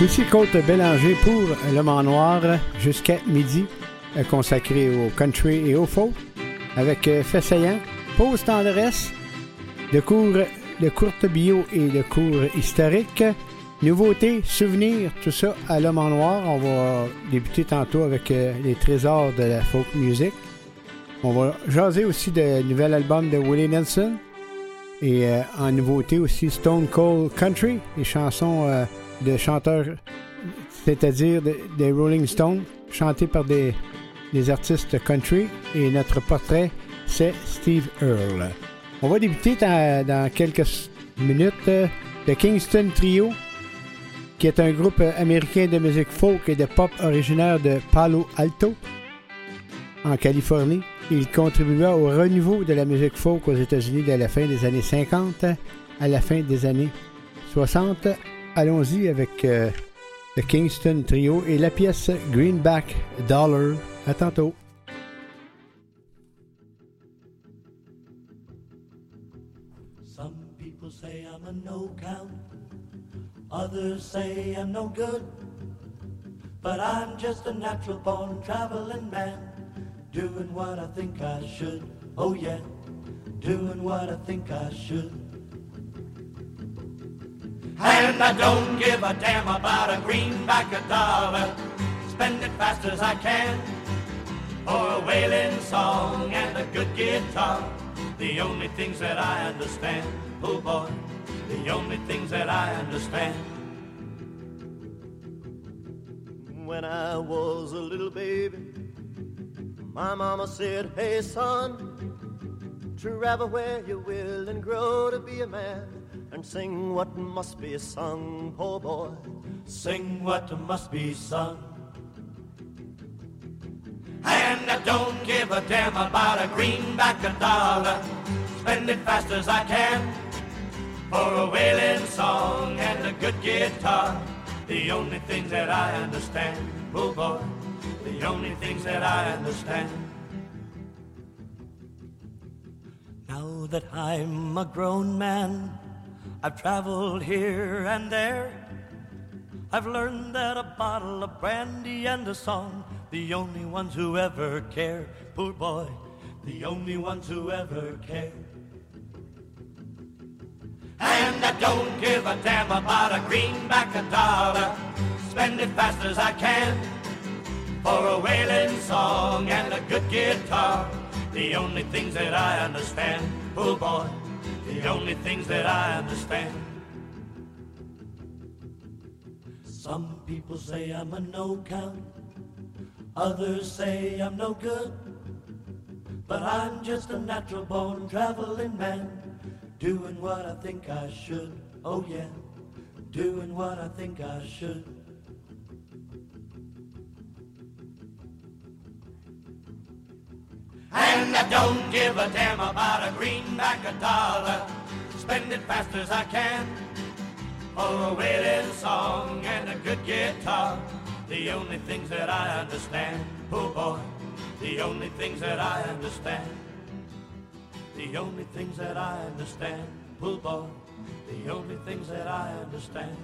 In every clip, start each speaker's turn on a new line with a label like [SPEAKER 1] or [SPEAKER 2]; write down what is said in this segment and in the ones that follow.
[SPEAKER 1] Ici Côte Bélanger pour Le Mans Noir jusqu'à midi, euh, consacré au country et au folk, avec euh, fait saillant, pause tendresse, de cours de bio et de cours historiques, nouveautés, souvenirs, tout ça à L'Homme en Noir. On va débuter tantôt avec euh, les trésors de la folk music. On va jaser aussi de nouvel album de Willie Nelson. Et en nouveauté aussi Stone Cold Country, les chansons de chanteurs, c'est-à-dire des Rolling Stones, chantés par des, des, artistes country. Et notre portrait, c'est Steve Earle. On va débuter dans, quelques minutes euh, le Kingston Trio, qui est un groupe américain de musique folk et de pop originaire de Palo Alto, en Californie. Il contribua au renouveau de la musique folk aux États-Unis de la fin des années 50 à la fin des années 60 allons-y avec euh, le Kingston Trio et la pièce Greenback Dollar. À tantôt.
[SPEAKER 2] Some people say I'm a no count, others say I'm no good. But I'm just a natural born traveling man, doing what I think I should. Oh, yeah, doing what I think I should. And I don't give a damn about a greenback a dollar. Spend it fast as I can for a wailing song and a good guitar. The only things that I understand, oh boy, the only things that I understand. When I was a little baby, my mama said, Hey son, travel where you will and grow to be a man and sing what must be sung, poor boy. Sing what must be sung. And I don't give a damn about a greenback a dollar. Spend it fast as I can for a wailing song and a good guitar. The only things that I understand, poor boy, the only things that I understand. Now that I'm a grown man, I've traveled here and there. I've learned that a bottle of brandy and a song, the only ones who ever care, poor boy, the only ones who ever care. And I don't give a damn about a greenback a dollar, spend it fast as I can for a wailing song and a good guitar, the only things that I understand, poor boy the only things that I understand. Some people say I'm a no count, others say I'm no good. But I'm just a natural born traveling man, doing what I think I should. Oh, yeah, doing what I think I should. And I don't give a damn about a greenback a dollar. Spend it fast as I can for a wailing song and a good guitar. The only things that I understand, oh boy, the only things that I understand. The only things that I understand, oh boy, the only things that I understand.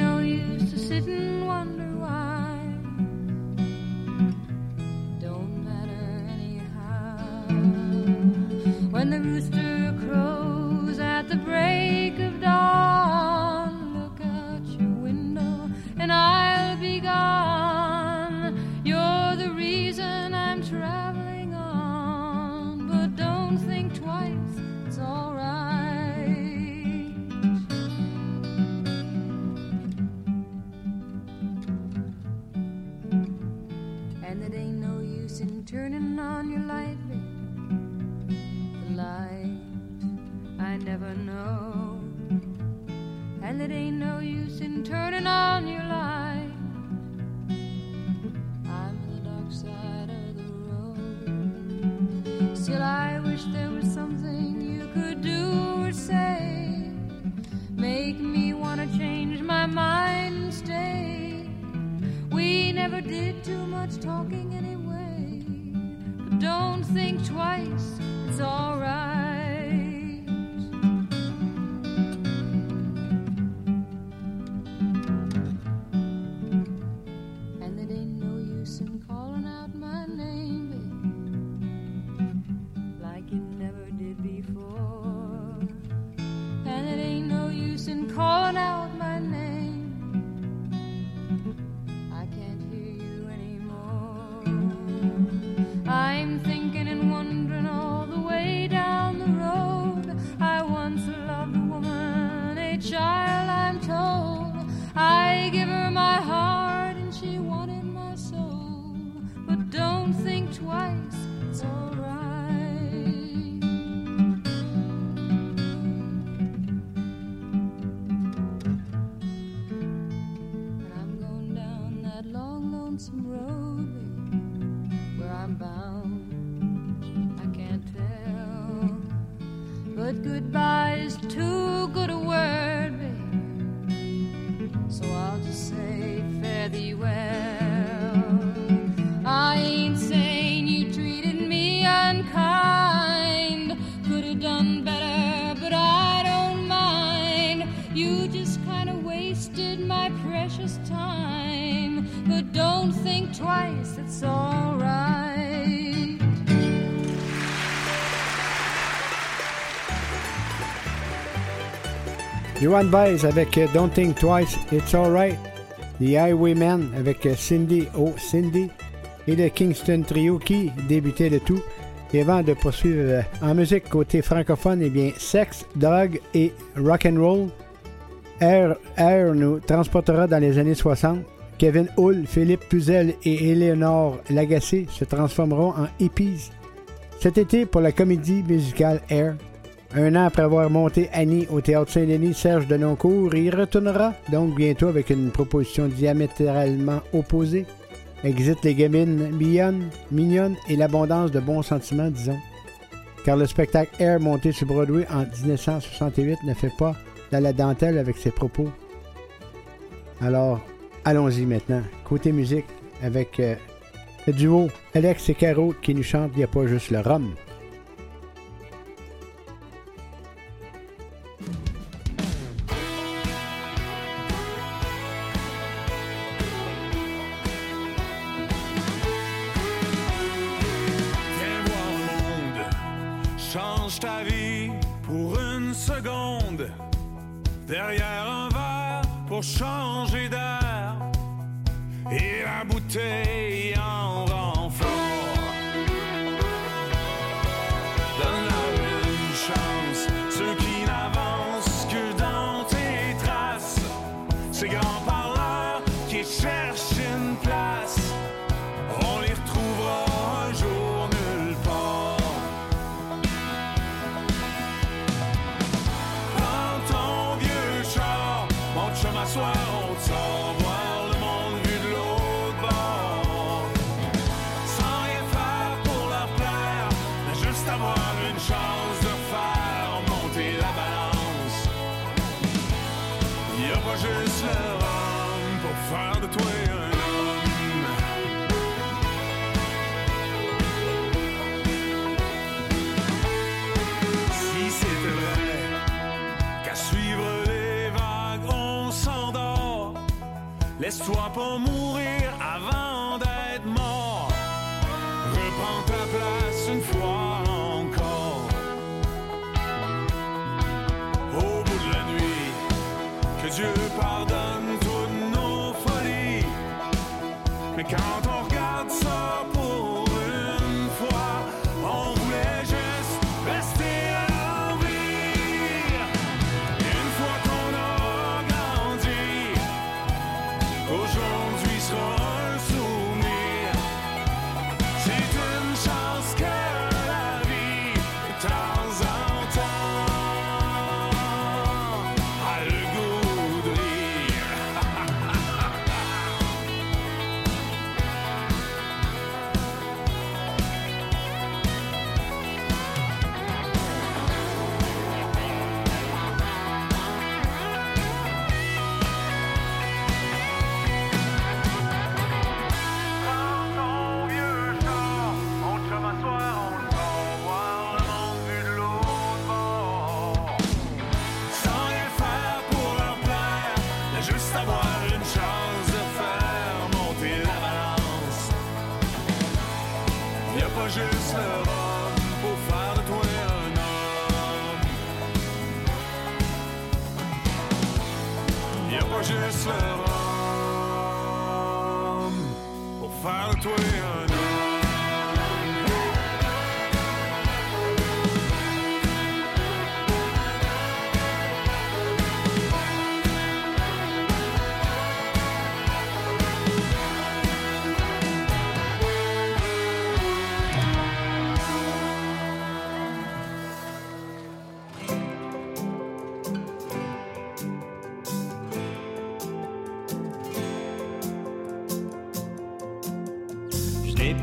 [SPEAKER 3] no
[SPEAKER 4] use to sit and wonder
[SPEAKER 1] Johan Baez avec euh, Don't Think Twice, It's Alright. The Highwaymen avec euh, Cindy, Oh Cindy. Et le Kingston Trio qui débutait le tout. Et avant de poursuivre euh, en musique côté francophone, eh bien, Sex, Dog et rock and roll. Air, Air nous transportera dans les années 60. Kevin Hull, Philippe Puzel et Eleanor Lagacé se transformeront en hippies
[SPEAKER 5] cet été pour la comédie musicale Air un an après avoir monté Annie au Théâtre Saint-Denis, Serge Denoncourt y retournera donc bientôt avec une proposition diamétralement opposée. Exit les gamines mignonnes, mignonnes et l'abondance de bons sentiments, disons. Car le spectacle Air monté sur Broadway en 1968 ne fait pas de la dentelle avec ses propos. Alors, allons-y maintenant. Côté musique, avec euh, le duo Alex et Caro qui nous chantent Il n'y a pas juste le rhum.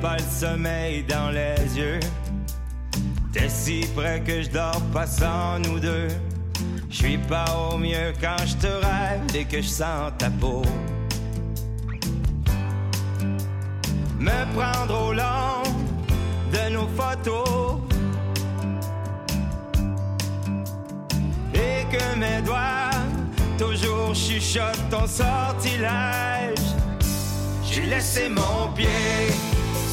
[SPEAKER 6] Pas le
[SPEAKER 7] sommeil dans les yeux. T'es si près que je dors pas sans nous deux. Je suis pas au mieux quand je te rêve et que je sens ta peau. Me prendre au long de nos photos. Et que mes doigts toujours chuchotent ton sortilège. J'ai laissé mon pied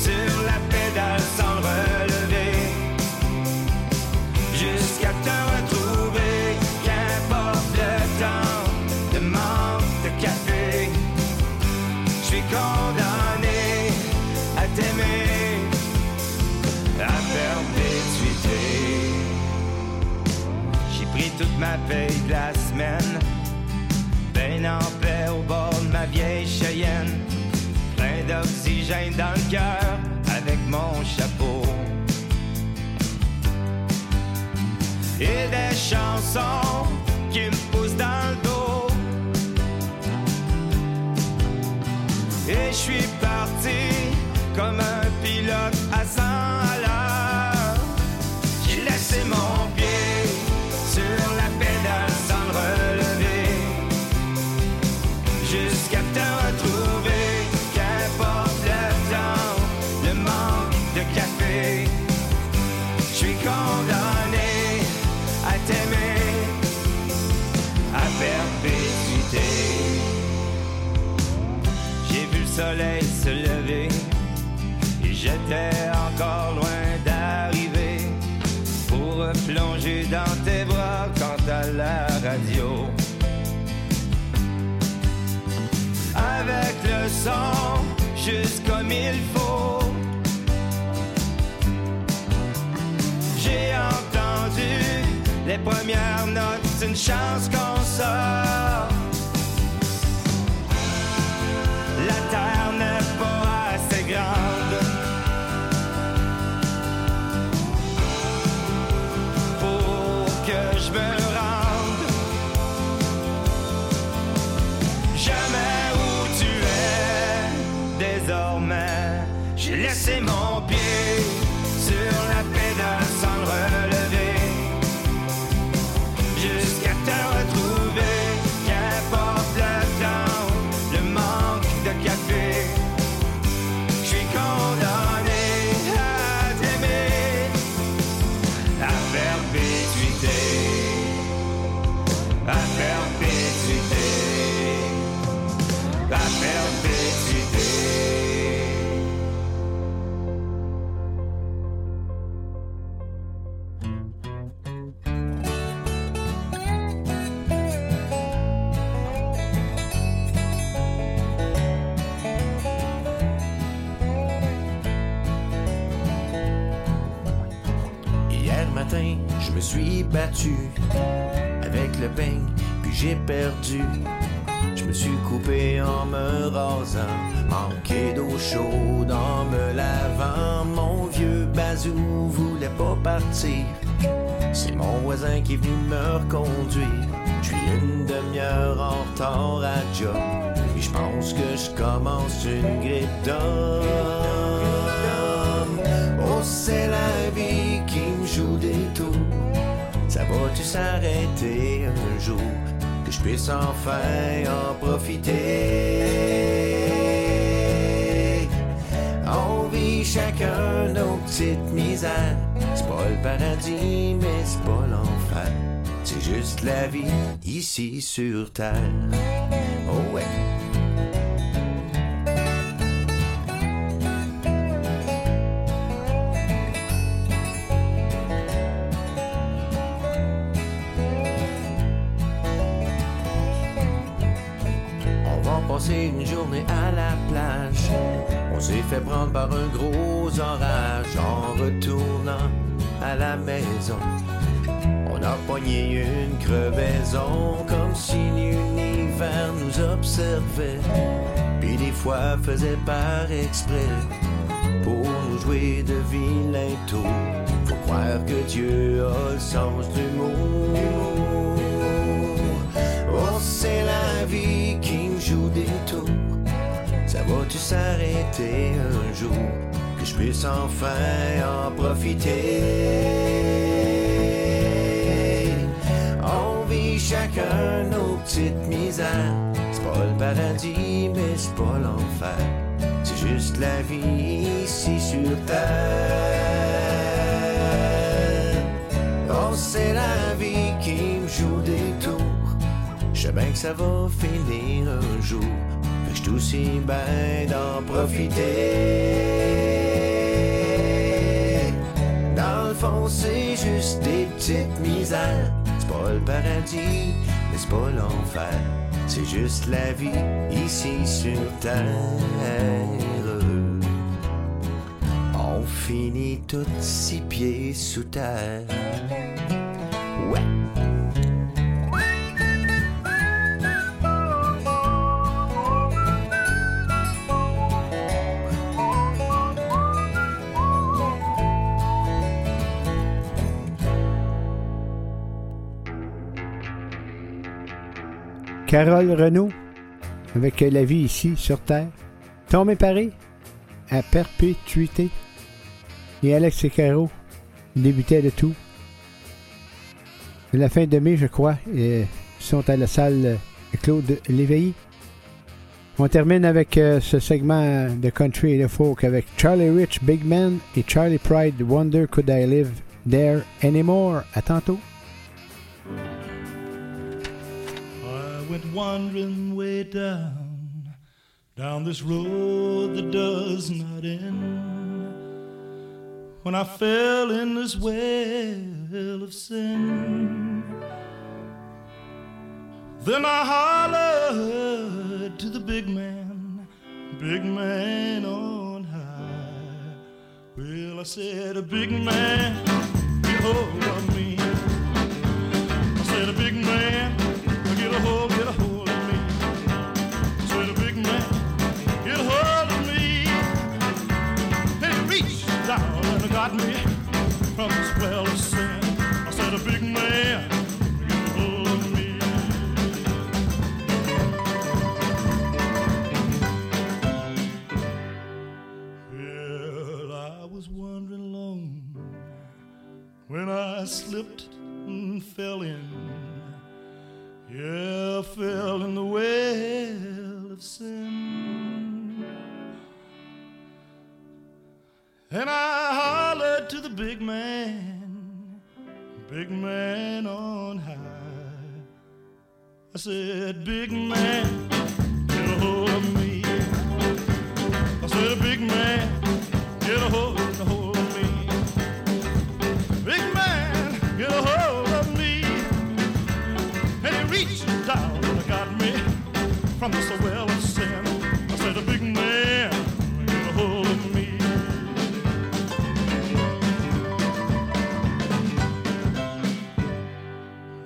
[SPEAKER 7] sur la pédale sans le relever. Jusqu'à te retrouver, qu'importe le temps de manque de café. Je suis condamné à t'aimer à perpétuité. J'ai pris toute ma paye de la semaine, ben en paix au bord de ma vieille Cheyenne d'oxygène dans le cœur avec mon chapeau.
[SPEAKER 8] Et des chansons qui me poussent dans le dos. Et je suis parti comme un pilote dans tes bras quant à la radio. Avec le son juste comme il faut. J'ai entendu les premières notes, une chance qu'on sort.
[SPEAKER 9] Avec le peigne, puis j'ai perdu. Je me suis coupé en me rasant, manqué d'eau chaude en me lavant. Mon vieux bazou voulait pas partir. C'est mon voisin qui est venu me reconduire. Je suis une demi-heure en retard à job. Puis je pense que je commence une grippe d'homme. Oh, c'est la vie qui me joue des va-tu s'arrêter un jour que je puisse enfin en profiter? On vit chacun nos petites misères. C'est pas le paradis, mais c'est pas l'enfer. C'est juste la vie ici sur terre. Passer une journée à la plage. On s'est fait prendre par un gros orage en retournant à la maison. On a pogné une crevaison comme si l'univers nous observait. Puis des fois faisait par exprès pour nous jouer de vilains tours. Faut croire que Dieu a le sens du mot. Oh, c'est la vie joue des tours. Ça va-tu s'arrêter un jour que je puisse enfin en profiter? On vit chacun nos petites misères. C'est pas le paradis, mais c'est pas l'enfer. C'est juste la vie ici sur terre. Oh, c'est la vie bien que ça va finir un jour. Fait que je suis aussi bien d'en profiter. Dans le fond, c'est juste des petites misères. C'est pas le paradis, mais c'est pas l'enfer. C'est juste la vie ici sur terre. On finit tous six pieds sous terre. Ouais.
[SPEAKER 1] Carole Renault, avec La vie ici sur Terre. Tomé Paré, à perpétuité. Et Alex et Caro débutaient de tout. la fin de mai, je crois, ils sont à la salle Claude Léveillé. On termine avec euh, ce segment de country et de folk avec Charlie Rich, Big Man et Charlie Pride, Wonder Could I Live There Anymore. À tantôt.
[SPEAKER 10] Went wandering way down, down this road that does not end. When I fell in this well of sin. Then I hollered to the big man, big man on high. Well, I said, a big man, get a hold of me. When I slipped and fell in. Yeah, I fell in the well of sin. And I hollered to the big man, big man on high. I said, Big man, get a hold of me. I said, Big man, get a hold, get a hold. Of me. And he reached down and got me from this well of sin. I said, a big man, get a hold of me.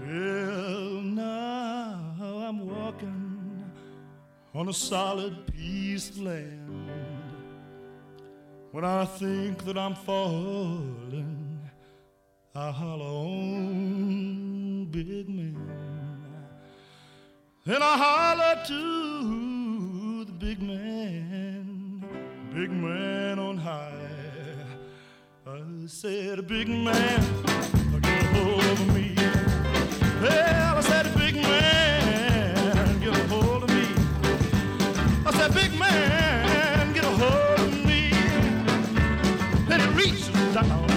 [SPEAKER 10] Well, now I'm walking on a solid piece of land. When I think that I'm falling, I holler on big man. And I holler to the big man, big man on high. I said, big man, get a hold of me. Well, I said, big man, get a hold of me. I said, big man, get a hold of me. And he reached down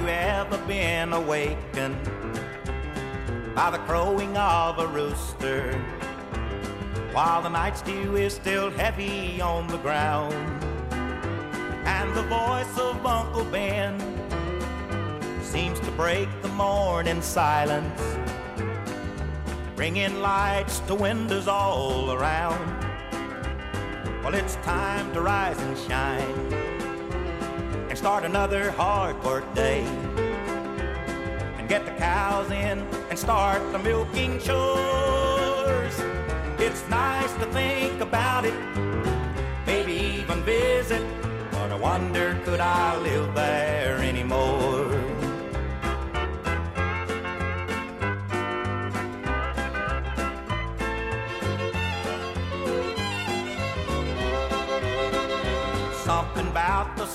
[SPEAKER 2] you ever been awakened by the crowing of a rooster while the night dew is still heavy on the ground and the voice of Uncle Ben? seems to break the morning silence, bringing lights to windows all around. Well, it's time to rise and shine start another hard work day and get the cows in and start the milking chores. It's nice to think about it, maybe even visit, but I wonder could I live there anymore?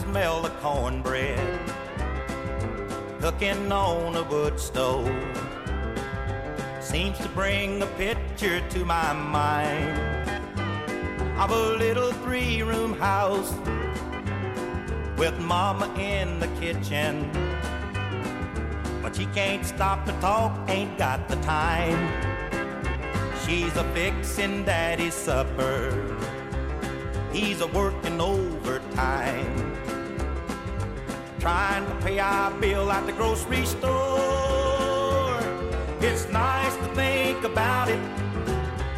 [SPEAKER 2] The smell of cornbread cooking on a wood stove. Seems to bring a picture to my mind of a little three room house with mama in the kitchen. But she can't stop to talk ain't got the time. She's a fixin' daddy's supper. He's a working overtime, trying to pay our bill at the grocery store. It's nice to think about it,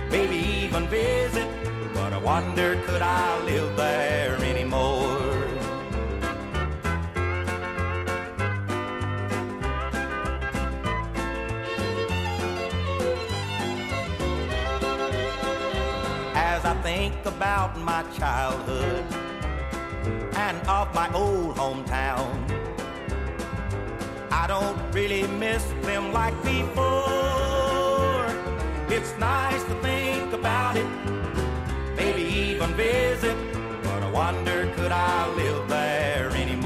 [SPEAKER 2] maybe even visit, but I wonder could I live there anymore?
[SPEAKER 7] As I think about my childhood and of my old hometown, I don't really miss them like before. It's nice to think about it, maybe even visit, but I wonder could I live there anymore?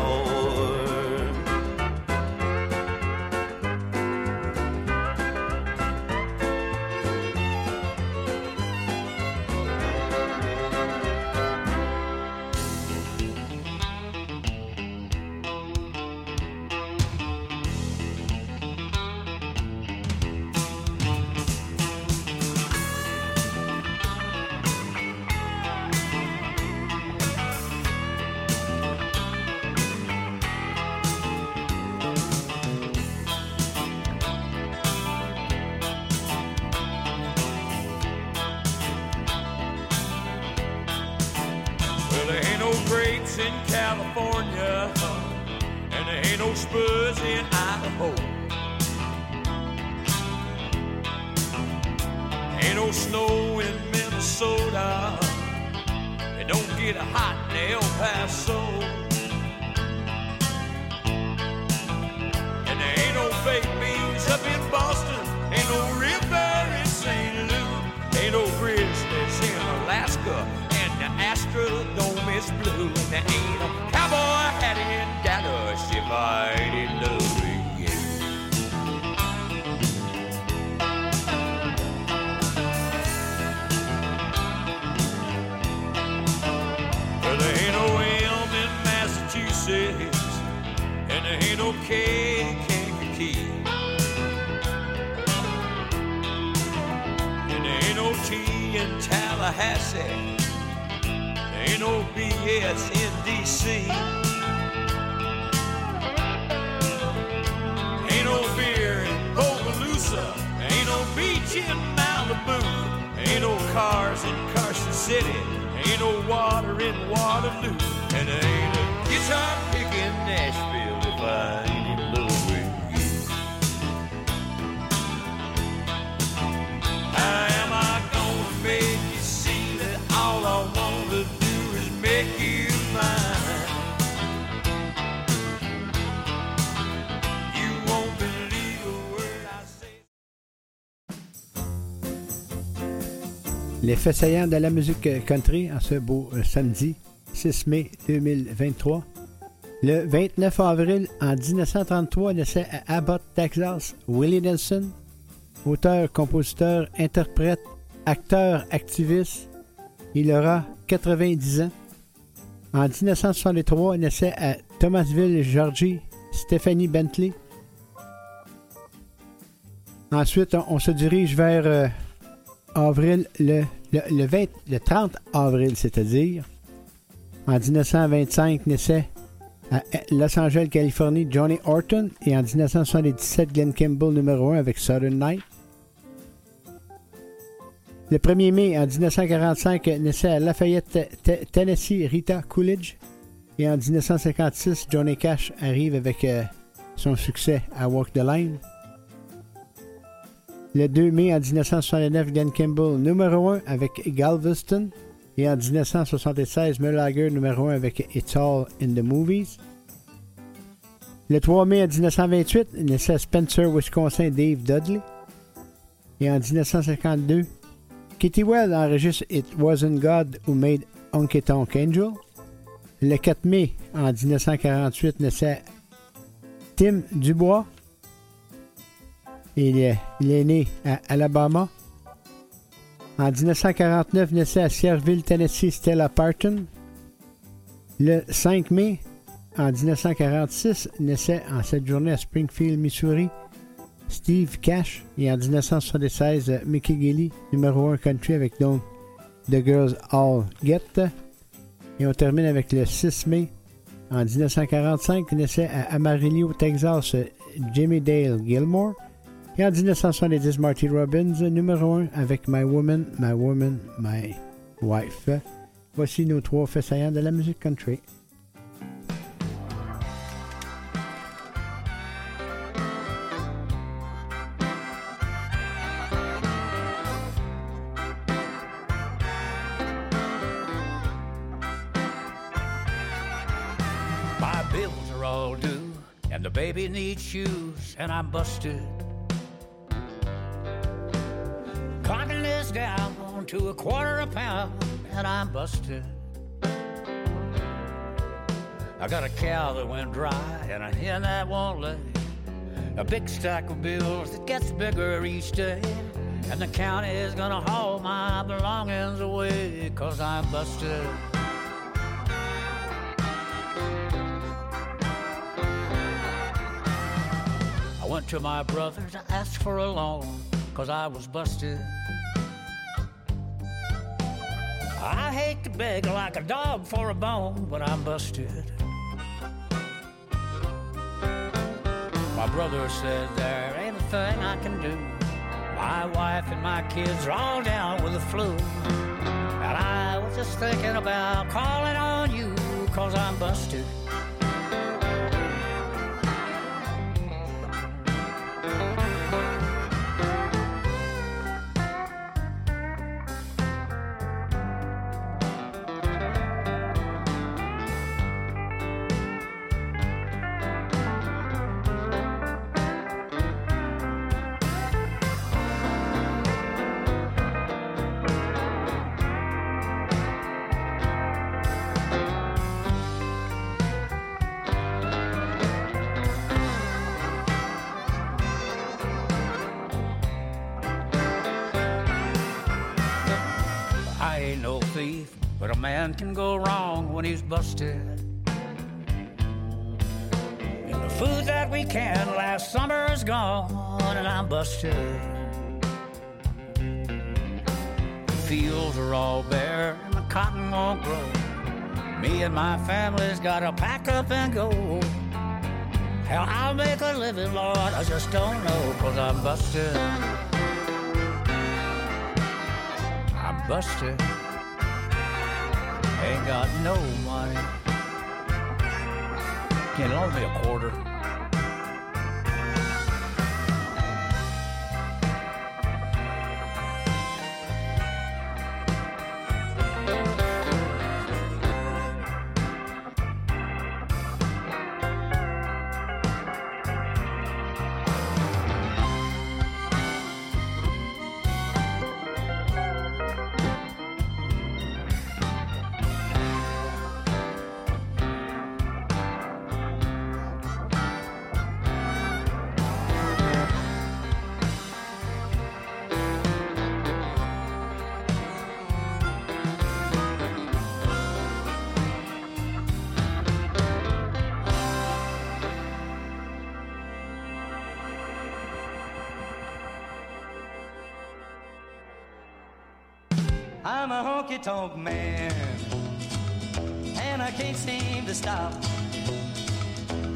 [SPEAKER 1] Les faits saillants de la musique country en ce beau euh, samedi 6 mai 2023. Le 29 avril en 1933 naissait à Abbott, Texas, Willie Nelson, auteur, compositeur, interprète, acteur, activiste. Il aura 90 ans. En 1963 naissait à Thomasville, Georgie, Stephanie Bentley. Ensuite, on, on se dirige vers euh, le, le, le 20 le 30 avril, c'est-à-dire. En 1925 naissait à Los Angeles, Californie, Johnny Horton. Et en 1977, Glenn Campbell, numéro 1 avec Southern Night. Le 1er mai en 1945 naissait à Lafayette, Te- Tennessee, Rita Coolidge. Et en 1956, Johnny Cash arrive avec euh, son succès à Walk the Line. Le 2 mai en 1969, Glenn Campbell, numéro 1 avec Galveston. Et en 1976, Merlager, numéro 1 avec It's All in the Movies. Le 3 mai en 1928, naissait Spencer, Wisconsin, Dave Dudley. Et en 1952, Kitty Well enregistre It Wasn't God Who Made Honky Tonk Angel. Le 4 mai en 1948, naissait Tim Dubois. Il est, né à Alabama. En 1949, naissait à Sierville, Tennessee, Stella Parton. Le 5 mai, en 1946, naissait en cette journée à Springfield, Missouri, Steve Cash. Et en 1976, Mickey Gilly, numéro 1 country avec donc The Girls All Get. Et on termine avec le 6 mai. En 1945, naissait à Amarillo, Texas, Jimmy Dale Gilmore. Et en 1970, Marty Robbins, numéro 1 avec My Woman, My Woman, My Wife. Voici nos trois faits de la musique country.
[SPEAKER 11] My bills are all due, and the baby needs shoes, and I'm busted Cotton is down to a quarter a pound, and I'm busted. I got a cow that went dry and a hen that won't lay. A big stack of bills that gets bigger each day. And the county is gonna haul my belongings away, cause I'm busted. I went to my brother to ask for a loan, cause I was busted. I hate to beg like a dog for a bone, but I'm busted. My brother said there ain't a thing I can do. My wife and my kids are all down with the flu. And I was just thinking about calling on you, cause I'm busted. Man can go wrong when he's busted. And the food that we canned last summer is gone, and I'm busted. The fields are all bare, and the cotton won't grow. Me and my family's gotta pack up and go. How I'll make a living, Lord, I just don't know, cause I'm busted. I'm busted. Got no money. Can you loan me a quarter?
[SPEAKER 12] I'm honky tonk man, and I can't seem to stop.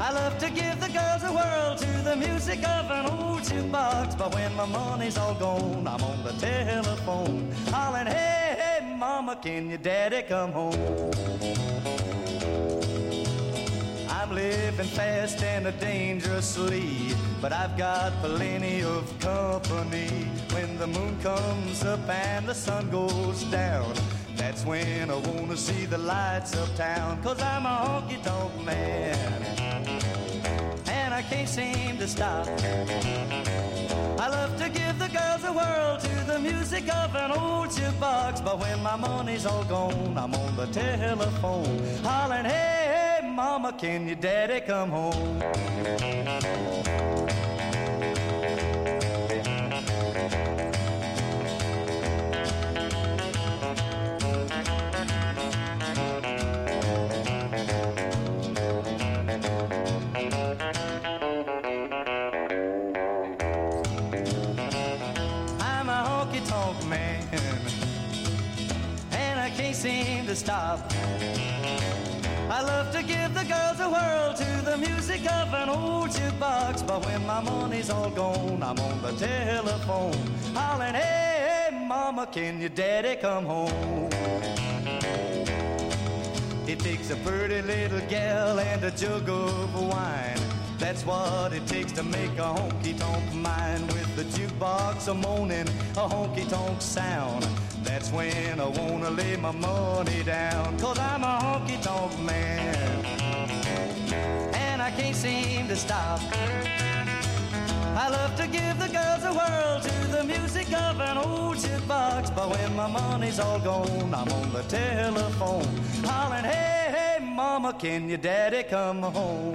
[SPEAKER 12] I love to give the girls a whirl to the music of an old jukebox, but when my money's all gone, I'm on the telephone, hollering, "Hey, hey, mama, can your daddy come home?" I'm living fast and dangerously, but I've got plenty of company. When the moon comes up and the sun goes down, that's when I wanna see the lights of town. Cause I'm a honky tonk man, and I can't seem to stop. I love to give the girls a whirl to the music of an old jukebox, but when my money's all gone, I'm on the telephone, hollering, hey, hey, mama, can your daddy come home? The music of an old jukebox, but when my money's all gone, I'm on the telephone, hollering, "Hey, hey, mama, can your daddy come home?" It takes a pretty little gal and a jug of wine. That's what it takes to make a honky tonk mine with the jukebox a moaning, a honky tonk sound. That's when I wanna lay my money down, cause I'm a honky tonk man. I can't seem to stop. I love to give the girls a whirl to the music of an old jukebox. But when my money's all gone, I'm on the telephone hollering, hey, hey, mama, can your daddy come home?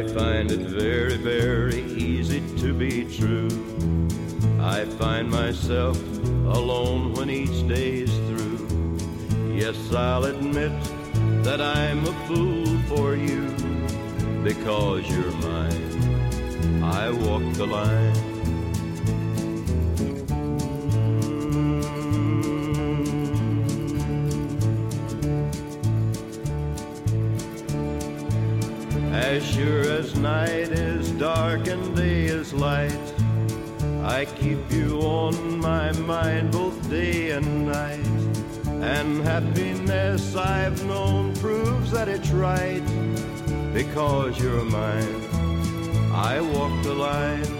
[SPEAKER 13] I find it very, very easy to be true. I find myself alone when each day is through. Yes, I'll admit that I'm a fool for you because you're mine. I walk the line. As sure as night is dark and day is light, I keep you on my mind both day and night. And happiness I've known proves that it's right. Because you're mine, I walk the line.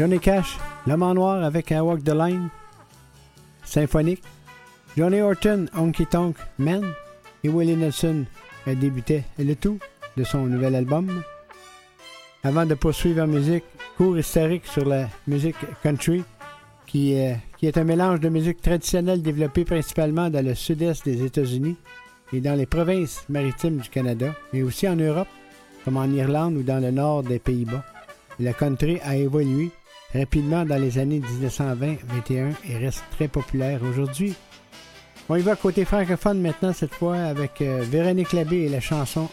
[SPEAKER 1] Johnny Cash, L'homme en noir avec un Walk the Line symphonique. Johnny Horton, Honky Tonk Man et Willie Nelson euh, débutaient le tout de son nouvel album. Avant de poursuivre en musique, cours historique sur la musique country, qui, euh, qui est un mélange de musique traditionnelle développée principalement dans le sud-est des États-Unis et dans les provinces maritimes du Canada, mais aussi en Europe, comme en Irlande ou dans le nord des Pays-Bas. Le country a évolué rapidement dans les années 1920-21 et reste très populaire aujourd'hui. On y va côté francophone maintenant, cette fois avec euh, Véronique Labbé et la chanson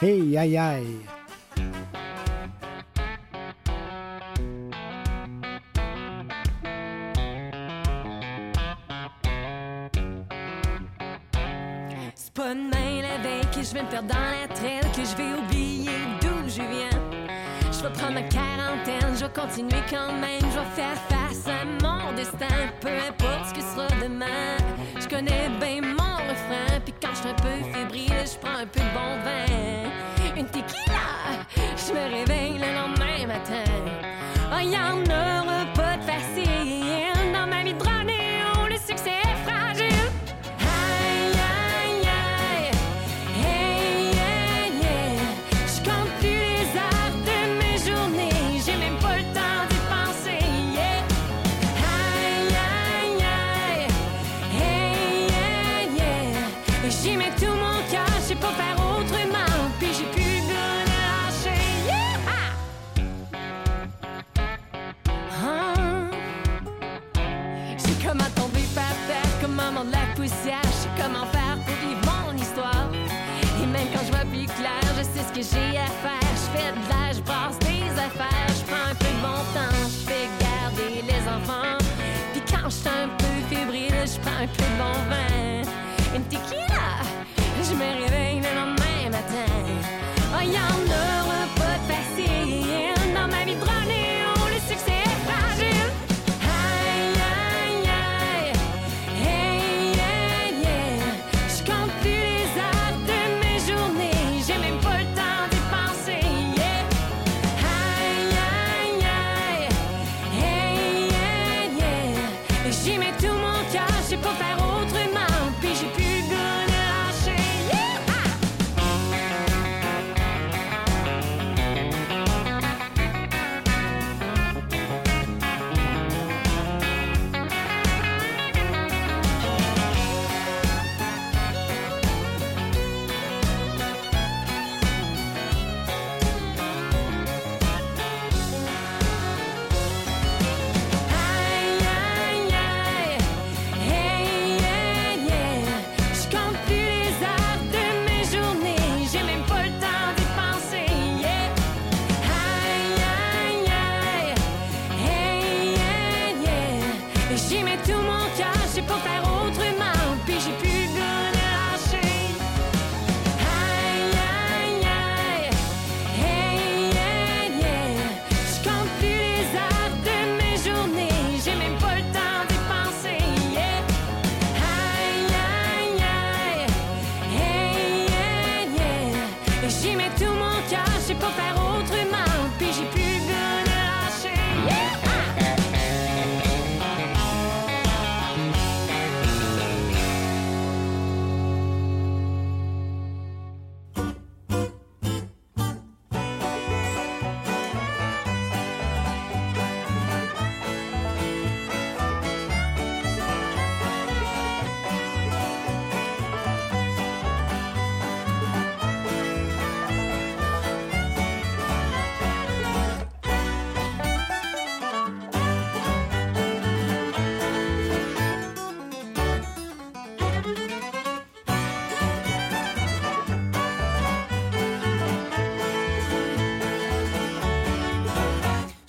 [SPEAKER 1] Hey aïe aïe.
[SPEAKER 14] C'est pas demain la veille que je vais me perdre dans la traîne, que je vais oublier d'où je viens. Je vais prendre ma quarantaine, je vais continuer quand même, je vais faire face à mon destin, peu importe ce qui sera demain. Je connais bien mon refrain, puis quand je suis un peu fébrile, je prends un peu de bon vin. Une tequila, je me réveille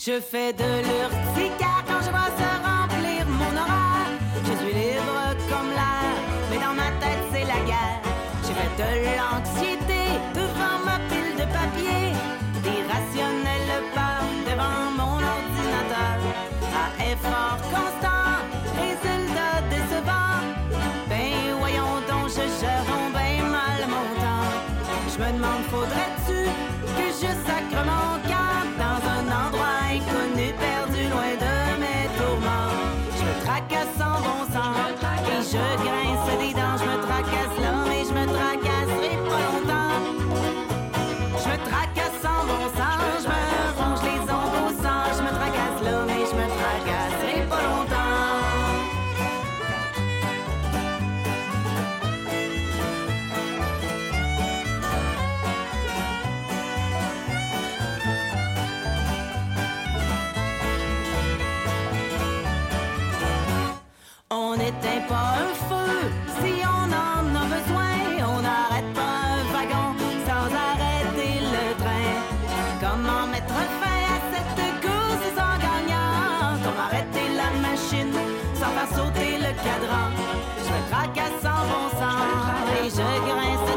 [SPEAKER 14] Je
[SPEAKER 15] fais de l'urtica quand je vois se remplir mon aura. Je suis libre comme l'air, mais dans ma tête c'est la guerre. Je fais de l'anxiété devant ma pile de papier. D'irrationnelle peur devant mon ordinateur. À effort constant, résultat décevant. Ben voyons donc, je gère ben mal mon temps. Je me demande, faudrait Je me tracasse sans bon sens et je grince.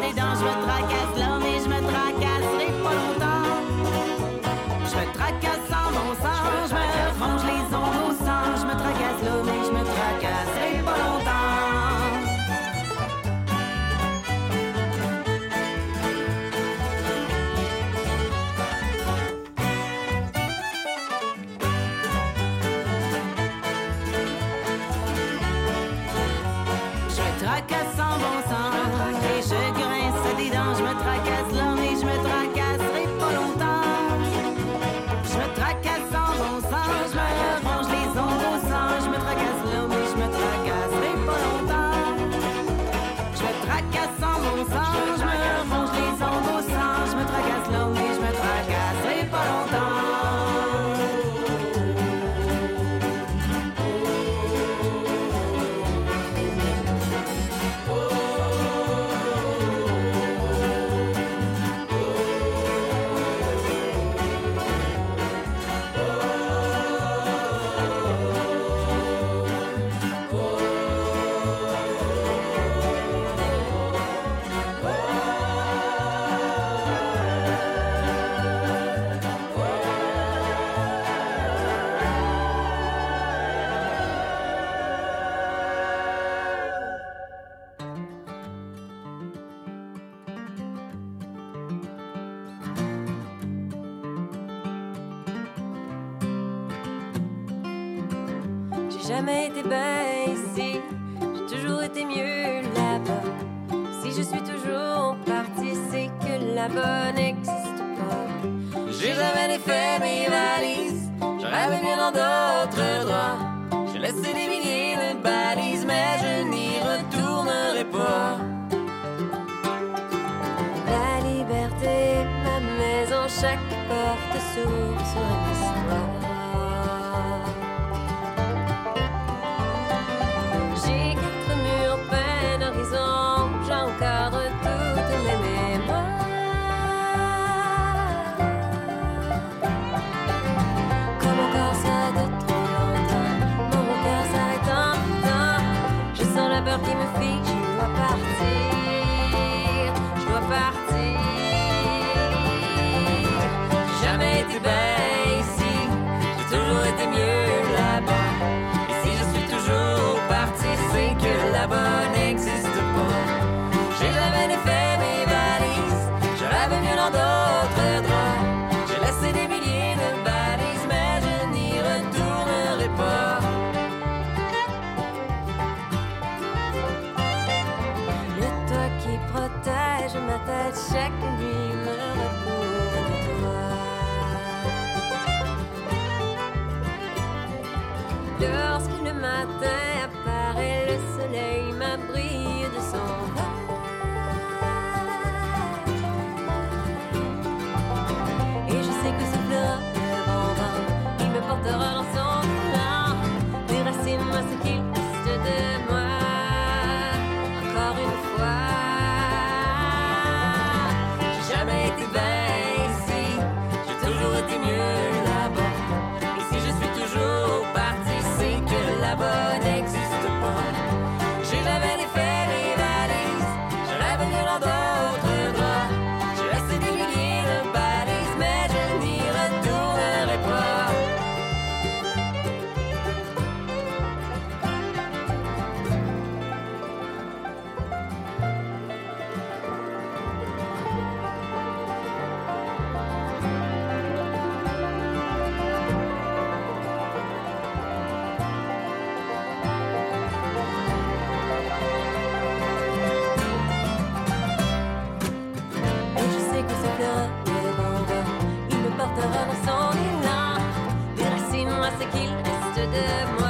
[SPEAKER 14] the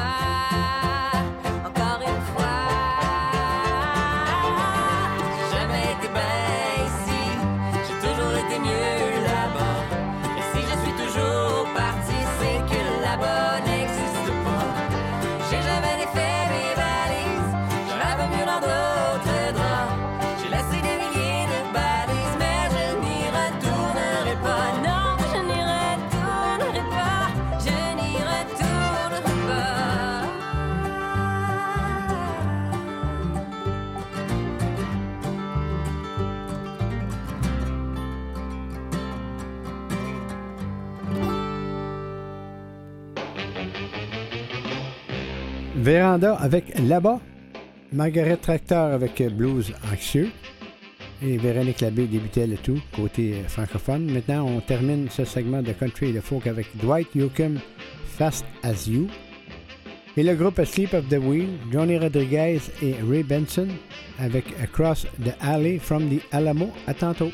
[SPEAKER 1] Véranda avec Là-bas. Margaret Tractor avec Blues Anxieux. Et Véronique Labbé débutait le tout côté euh, francophone. Maintenant, on termine ce segment de country et de folk avec Dwight Yoakam, Fast as You. Et le groupe Sleep of the Wheel, Johnny Rodriguez et Ray Benson avec Across the Alley from the Alamo. À tantôt.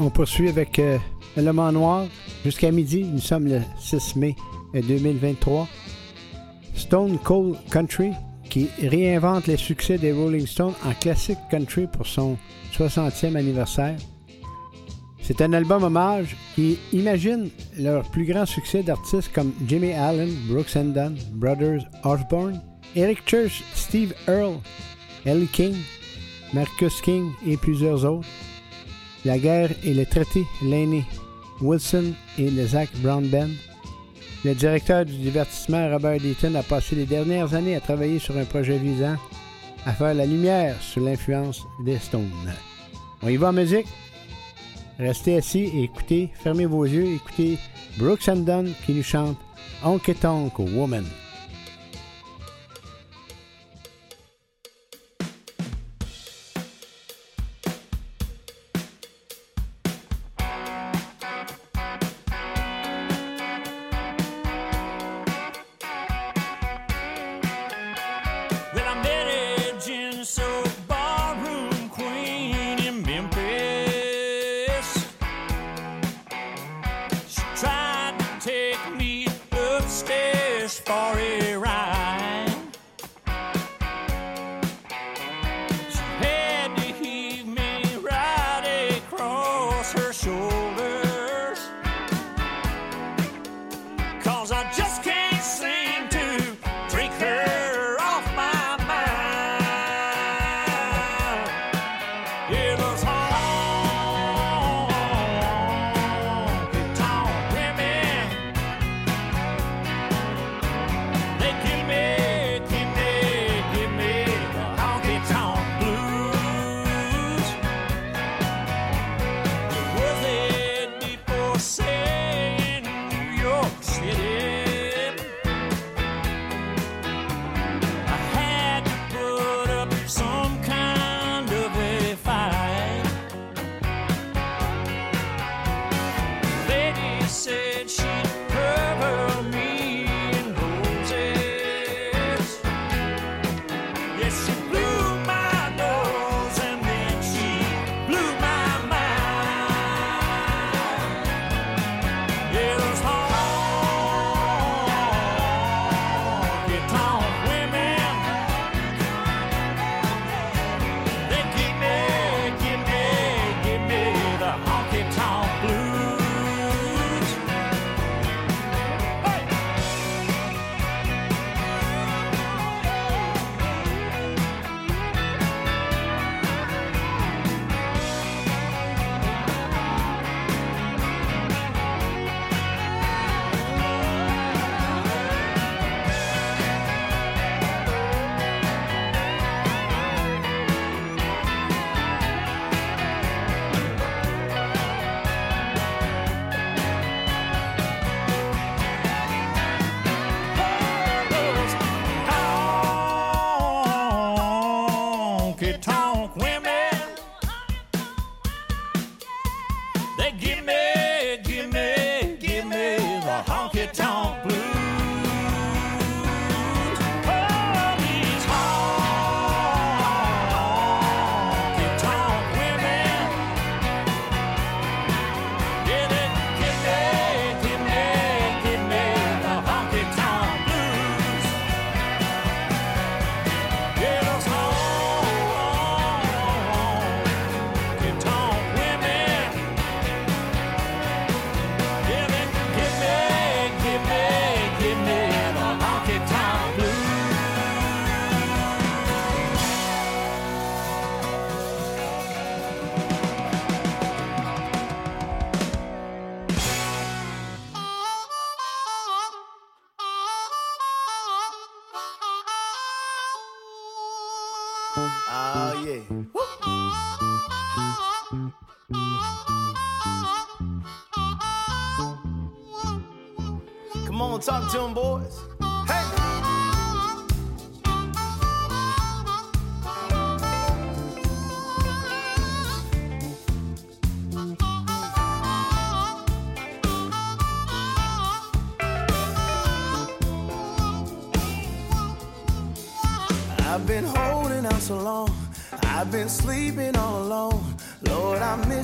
[SPEAKER 1] On
[SPEAKER 16] poursuit avec euh, Le Mans Noir jusqu'à midi. Nous sommes le 6 mai euh, 2023. Stone Cold Country qui réinvente les succès des Rolling Stones en classique country pour son 60e anniversaire. C'est un album hommage qui imagine leurs plus grands succès d'artistes comme Jimmy Allen, Brooks and Dunn, Brothers Osborne, Eric Church, Steve Earle, Ellie King, Marcus King et plusieurs autres. La guerre et le traité, Laney Wilson et le Zach Brown Band. Le directeur du divertissement, Robert Deaton, a passé les dernières années à travailler sur un projet visant à faire la lumière sur l'influence des Stones. On y va en musique? Restez assis et écoutez, fermez vos yeux, écoutez Brooks and Dunn qui nous chante Honky Tonk Woman.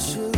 [SPEAKER 17] should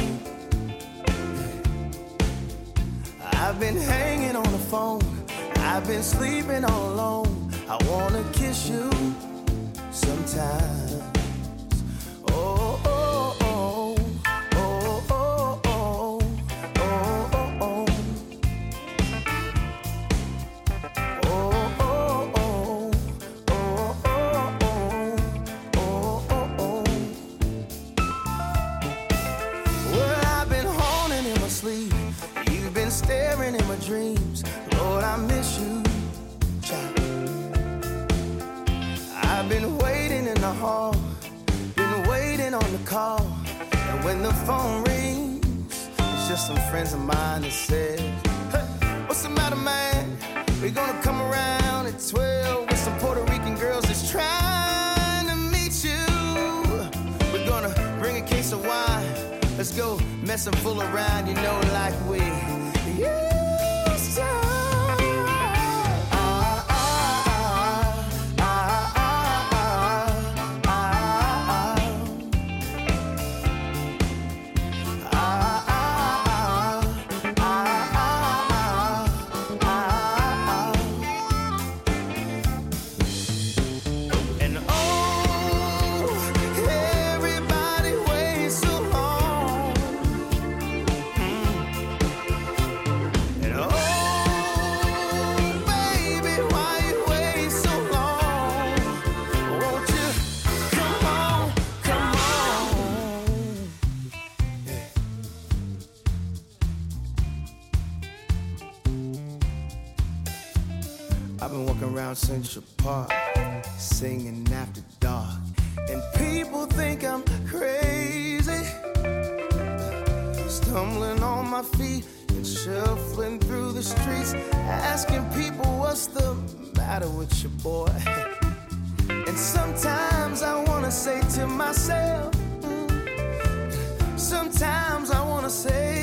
[SPEAKER 17] my
[SPEAKER 7] feet and shuffling through the streets, asking people what's the matter with your boy. And sometimes I wanna say to myself, mm, sometimes I wanna say.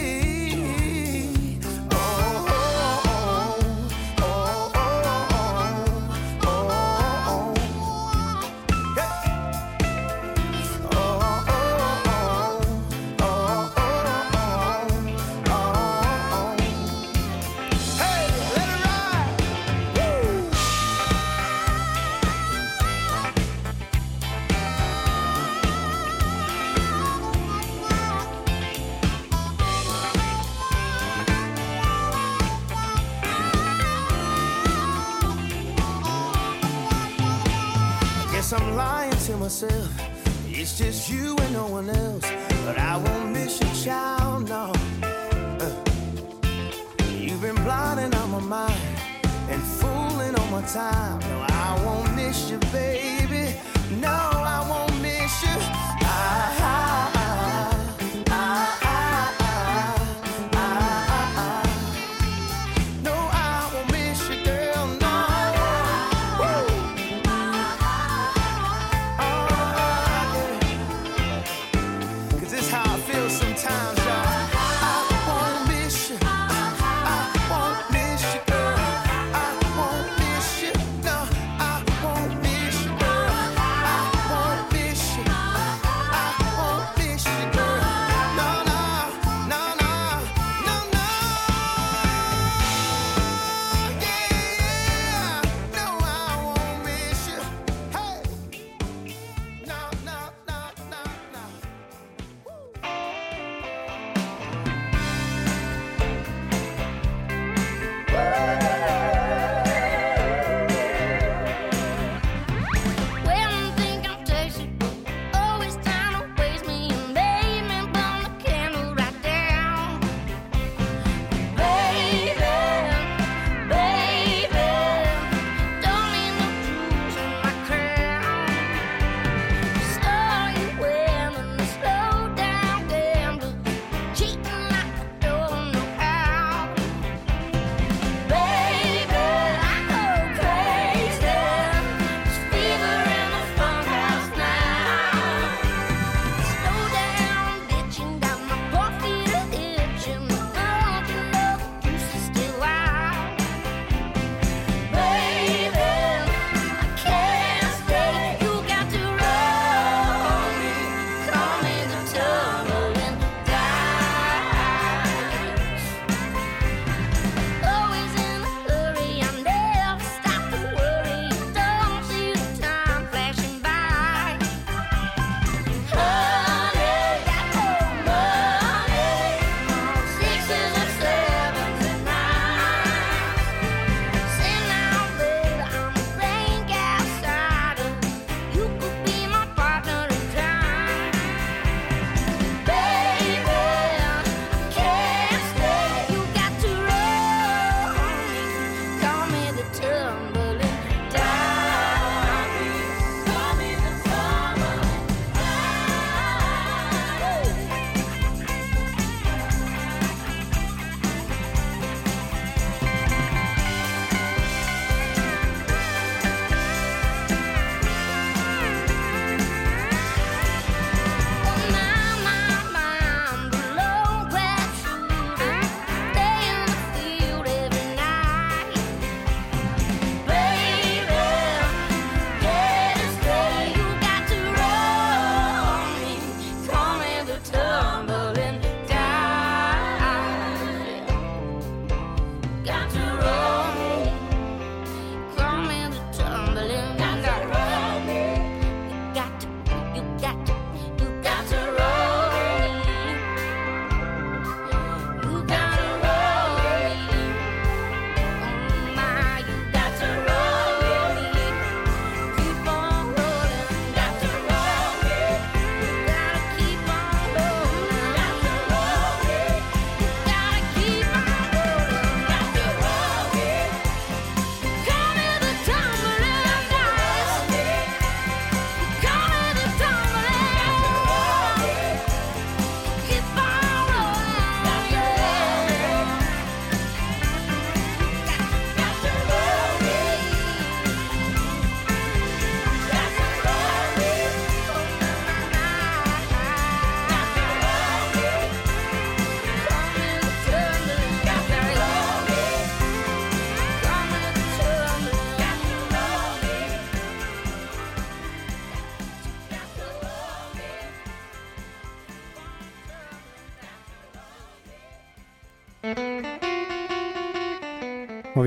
[SPEAKER 7] myself. It's just you and no one else. But I won't miss your child, no. Uh, you've been blinding on my mind and fooling all my time. No, I won't miss you, baby. No, I won't miss you. I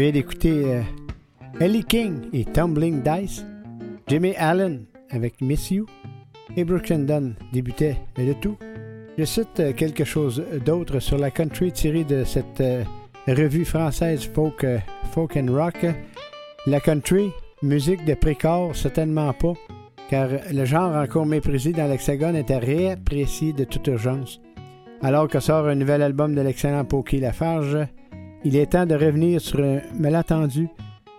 [SPEAKER 1] vient d'écouter euh, Ellie King et Tumbling Dice, Jimmy Allen avec Miss You et Brooks and Dunn débutait le tout. Je cite euh, quelque chose d'autre sur la country tirée de cette euh, revue française folk, folk and rock. La country, musique de précor, certainement pas, car le genre encore méprisé dans l'Hexagone était réapprécié de toute urgence. Alors que sort un nouvel album de l'excellent Pokey Lafarge, il est temps de revenir sur un malentendu.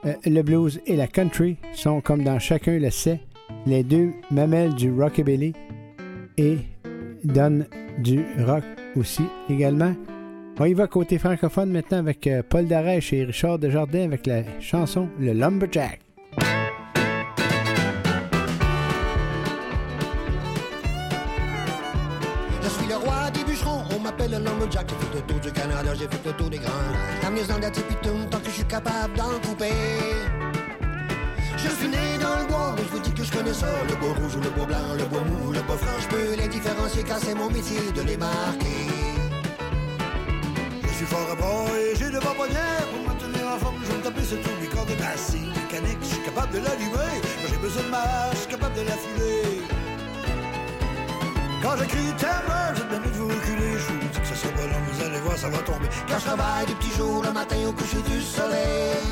[SPEAKER 1] Euh, le blues et la country sont, comme dans chacun le sait, les deux mamelles du rockabilly et donnent du rock aussi également. On y va côté francophone maintenant avec euh, Paul Darèche et Richard Desjardins avec la chanson Le Lumberjack.
[SPEAKER 18] Lumberjack. J'ai fait le tour du Canada, j'ai fait le tour des grands. La maison de Tipitum, tant que je suis capable d'en couper. Je suis né dans le bois, mais je vous dis que je connais ça. Le bois rouge ou le bois blanc, le bois mou, le bois franc. Je peux les différencier car c'est mon métier de les marquer.
[SPEAKER 19] Je suis fort à et j'ai de bons poignets pour me tenir en forme. Je vais me taper sur tous mes cordes de d'acier mécanique. Je suis capable de l'allumer. Quand j'ai besoin de ma je suis capable de la filer. Quand j'écris Timber, j'ai je
[SPEAKER 18] travaille du petit jour le matin au coucher du soleil.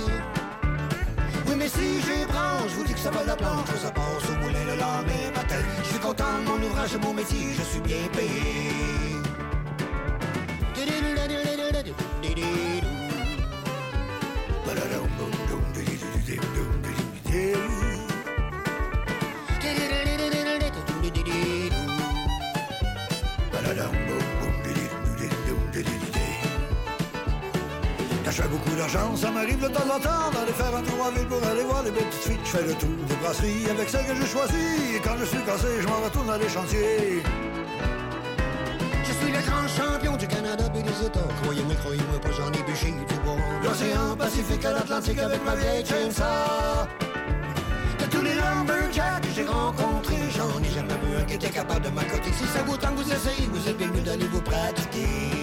[SPEAKER 18] Oui, mais si j'ai branche, je vous dis que ça va la planche. Ça passe au moulin le lendemain matin. Je suis content de mon ouvrage, de mon métier, je suis bien payé.
[SPEAKER 19] D'argent, ça m'arrive de temps en temps d'aller faire un tour en ville pour aller voir les belles petites filles. Je fais le tour des brasseries avec celles que je choisis. Et quand je suis cassé, je m'en retourne dans les chantiers.
[SPEAKER 18] Je suis le grand champion du Canada et des États. Croyez-moi, croyez-moi pas, j'en ai bûché du bois. L'océan Pacifique à l'Atlantique avec ma vieille chainsaw. De tous les lumberjacks que j'ai rencontrés, j'en ai jamais vu un qui était capable de m'accoter. Si ça vous tente, vous essayez, vous êtes bien mieux d'aller vous pratiquer.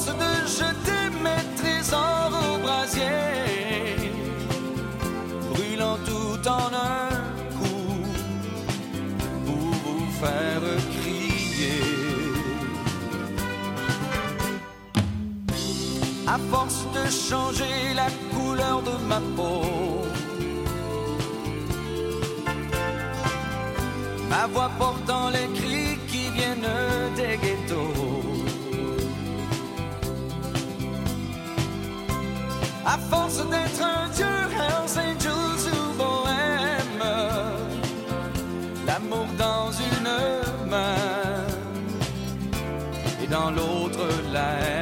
[SPEAKER 13] Force de jeter mes trésors au bras
[SPEAKER 20] brasier, brûlant tout en un coup pour vous faire crier. À force de changer la couleur de ma peau, ma voix portant les cris qui viennent des À force d'être un dieu, Hells Angels ou bohème, l'amour dans une main et dans l'autre la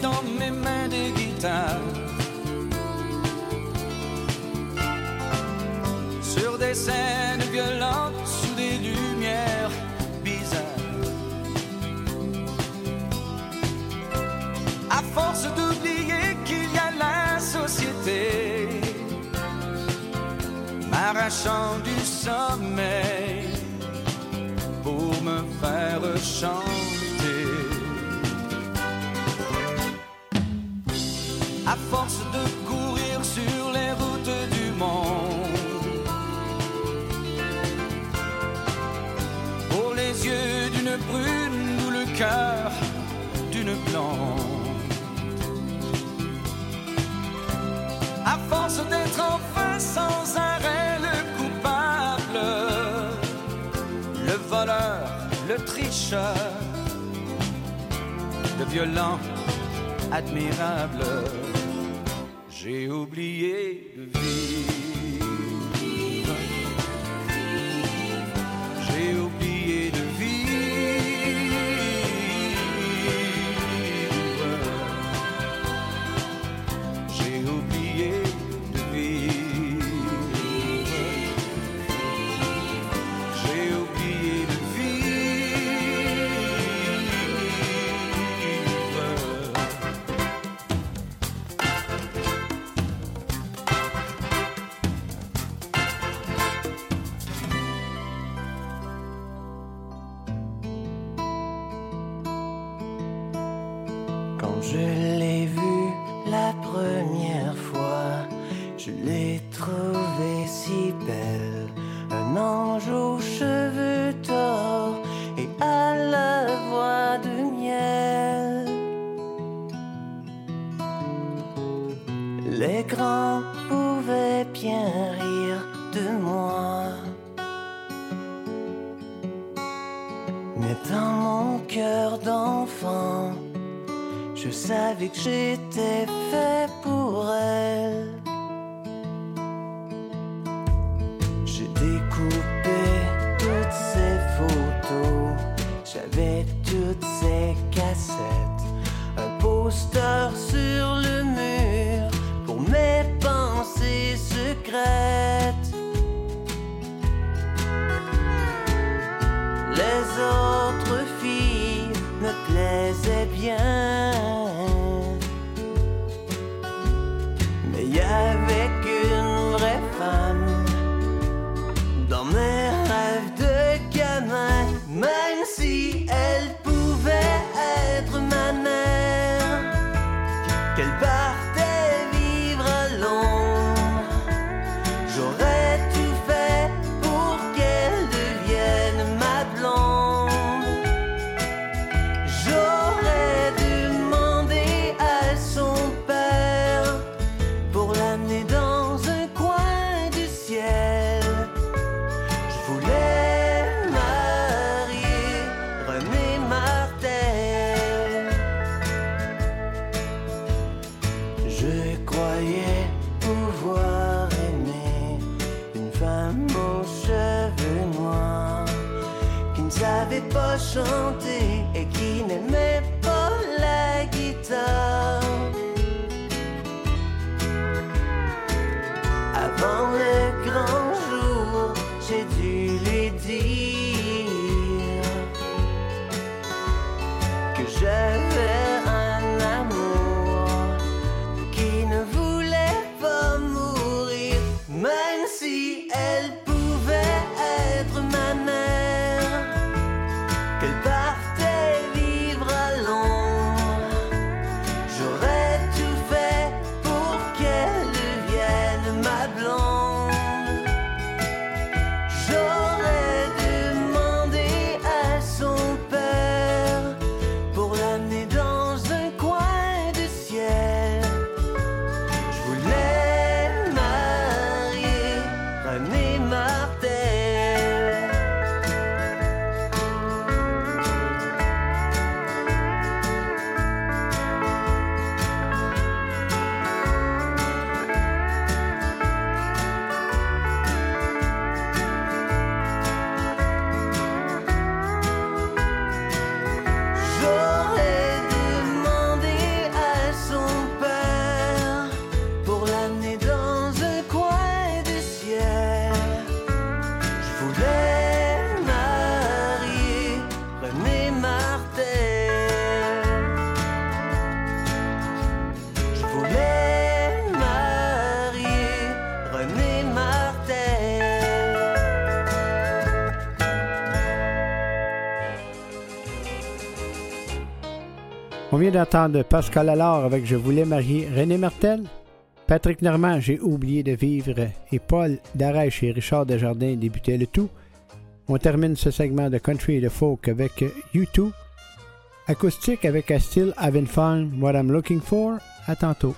[SPEAKER 20] dans mes mains des guitares. Sur des scènes violentes, sous des lumières bizarres. À force d'oublier qu'il y a la société, m'arrachant du sommeil pour me faire chanter. Force de courir sur les routes du monde, pour les yeux d'une brune ou le cœur d'une blonde. À force d'être enfin sans arrêt le coupable, le voleur, le tricheur, le violent, admirable, j'ai oublié de vivre.
[SPEAKER 21] Fait pour elle. J'ai découpé toutes ces photos, j'avais toutes ces cassettes, un poster sur le mur pour mes pensées secrètes. Les autres
[SPEAKER 22] d'entendre Pascal Allard avec Je voulais marier René Martel, Patrick Normand, J'ai oublié de vivre et Paul Darèche et Richard Desjardins débutaient le tout. On termine ce segment de country et de folk avec U2, acoustique avec un style Having What I'm Looking For. À tantôt.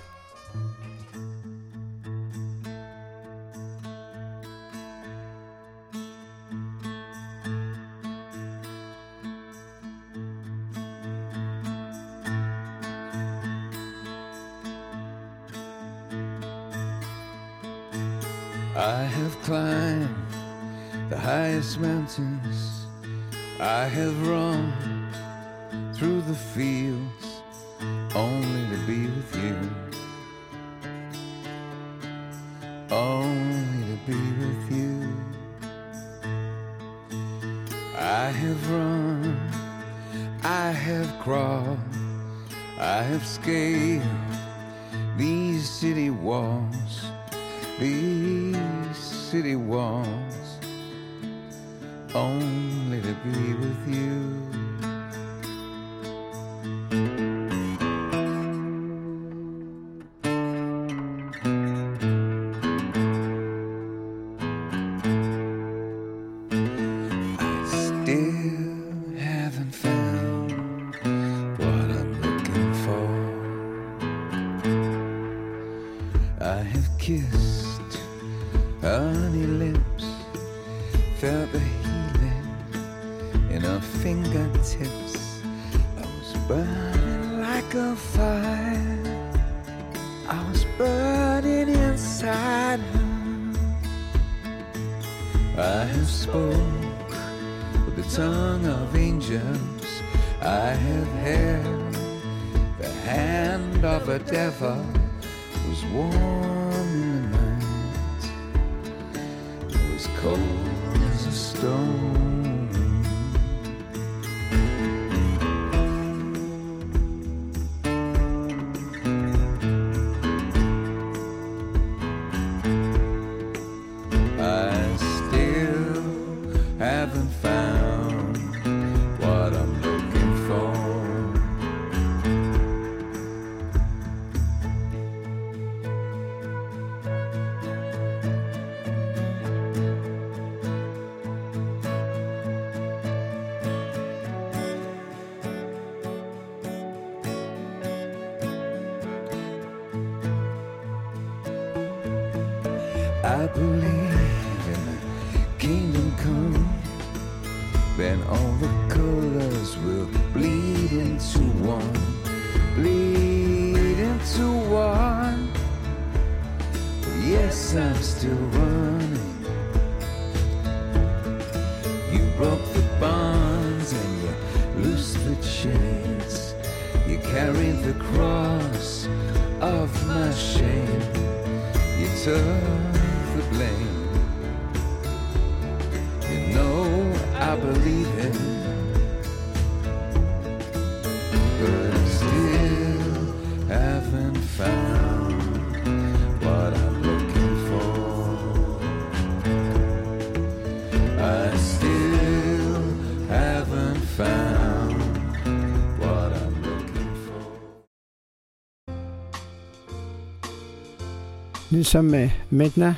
[SPEAKER 1] Nous sommes euh, maintenant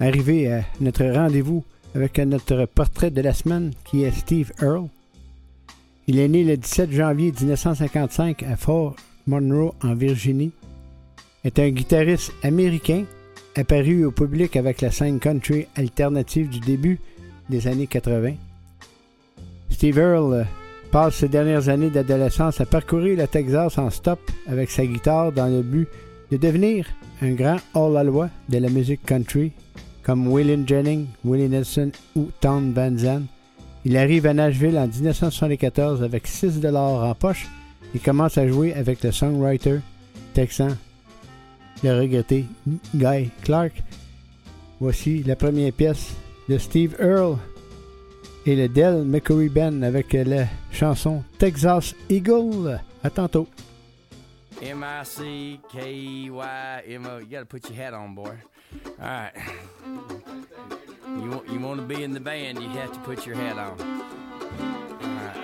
[SPEAKER 1] arrivés à notre rendez-vous avec notre portrait de la semaine qui est Steve Earle. Il est né le 17 janvier 1955 à Fort Monroe en Virginie. Est un guitariste américain apparu au public avec la scène country alternative du début des années 80. Steve Earle euh, passe ses dernières années d'adolescence à parcourir le Texas en stop avec sa guitare dans le but de devenir un grand hors-la-loi de la musique country comme Waylon Jennings, Willie Nelson ou Tom Van Zandt. Il arrive à Nashville en 1974 avec 6 dollars en poche et commence à jouer avec le songwriter texan, le regretté Guy Clark. Voici la première pièce de Steve Earle et le Del McCoury Band avec la chanson Texas Eagle. À tantôt.
[SPEAKER 20] M I C K E Y M O. You got to put your hat on, boy. All right. You you want to be in the band, you have to put your hat on. All right.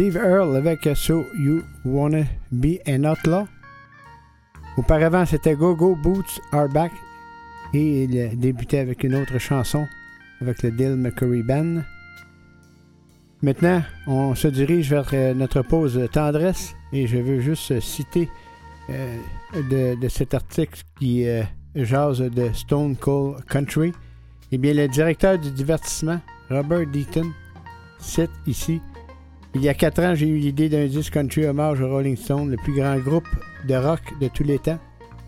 [SPEAKER 1] Steve Earle avec euh, So You Wanna Be an Outlaw. Auparavant, c'était Go Go Boots Are Back et il débutait avec une autre chanson avec le Dale McCurry Band. Maintenant, on se dirige vers euh, notre pause tendresse et je veux juste citer euh, de, cet article qui
[SPEAKER 23] jase de Stone Cold Country. Eh bien, le directeur du divertissement, Robert Deaton, cite ici il y a quatre ans, j'ai eu l'idée d'un disque country hommage aux Rolling Stone, le plus grand groupe de rock de tous les temps.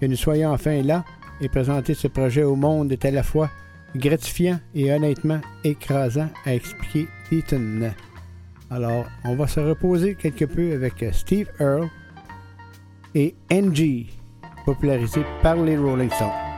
[SPEAKER 23] Que nous soyons enfin là et présenter ce projet au monde est à la fois gratifiant et honnêtement écrasant, à expliquer Eaton. Alors, on va se reposer quelque peu avec Steve Earle et Angie, popularisé par les Rolling Stones.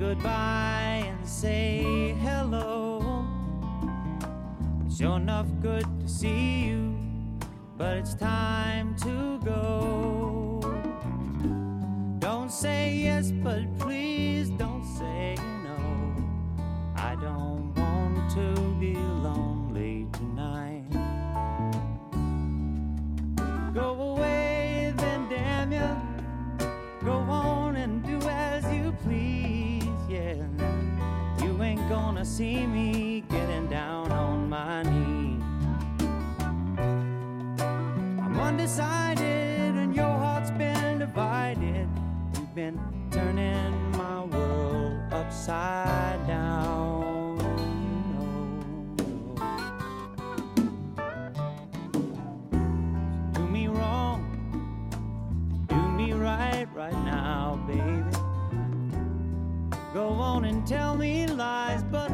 [SPEAKER 24] goodbye and say
[SPEAKER 23] hello. It's sure enough good to see you, but it's time to go. Don't say yes, but please don't say no. I don't. see me getting down on my knee. I'm undecided, and your heart's been divided. You've been turning my world upside down. right now, baby. Go on and tell me lies, but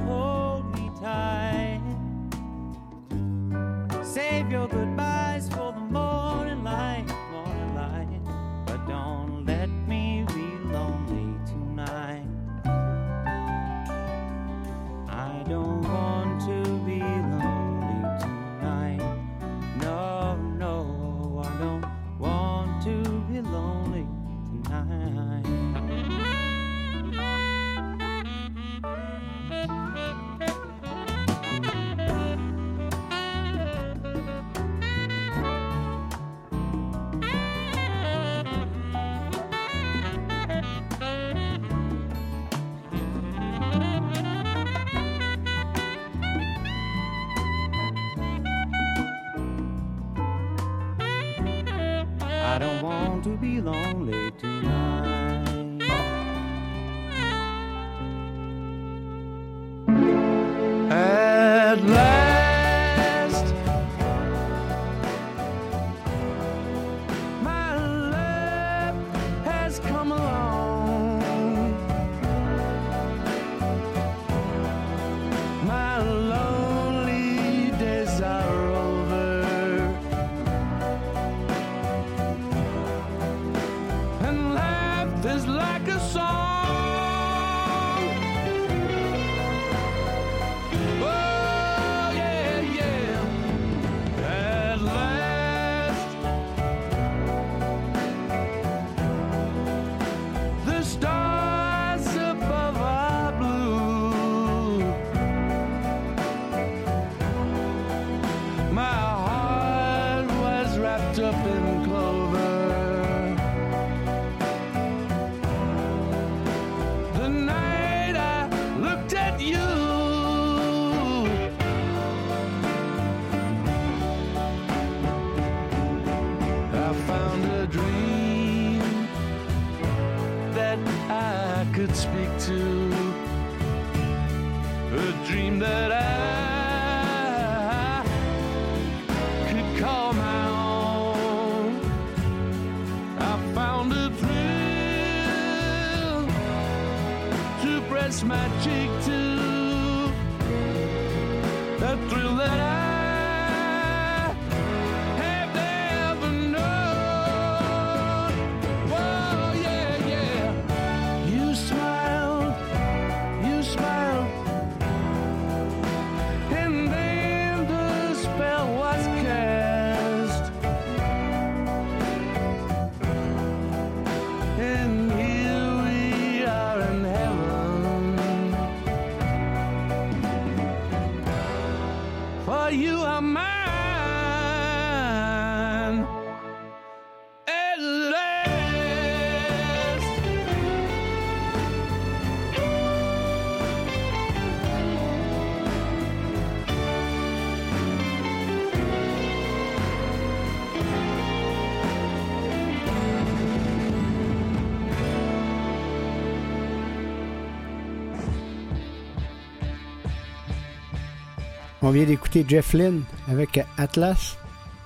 [SPEAKER 1] On vient d'écouter Jeff Lynne avec Atlas,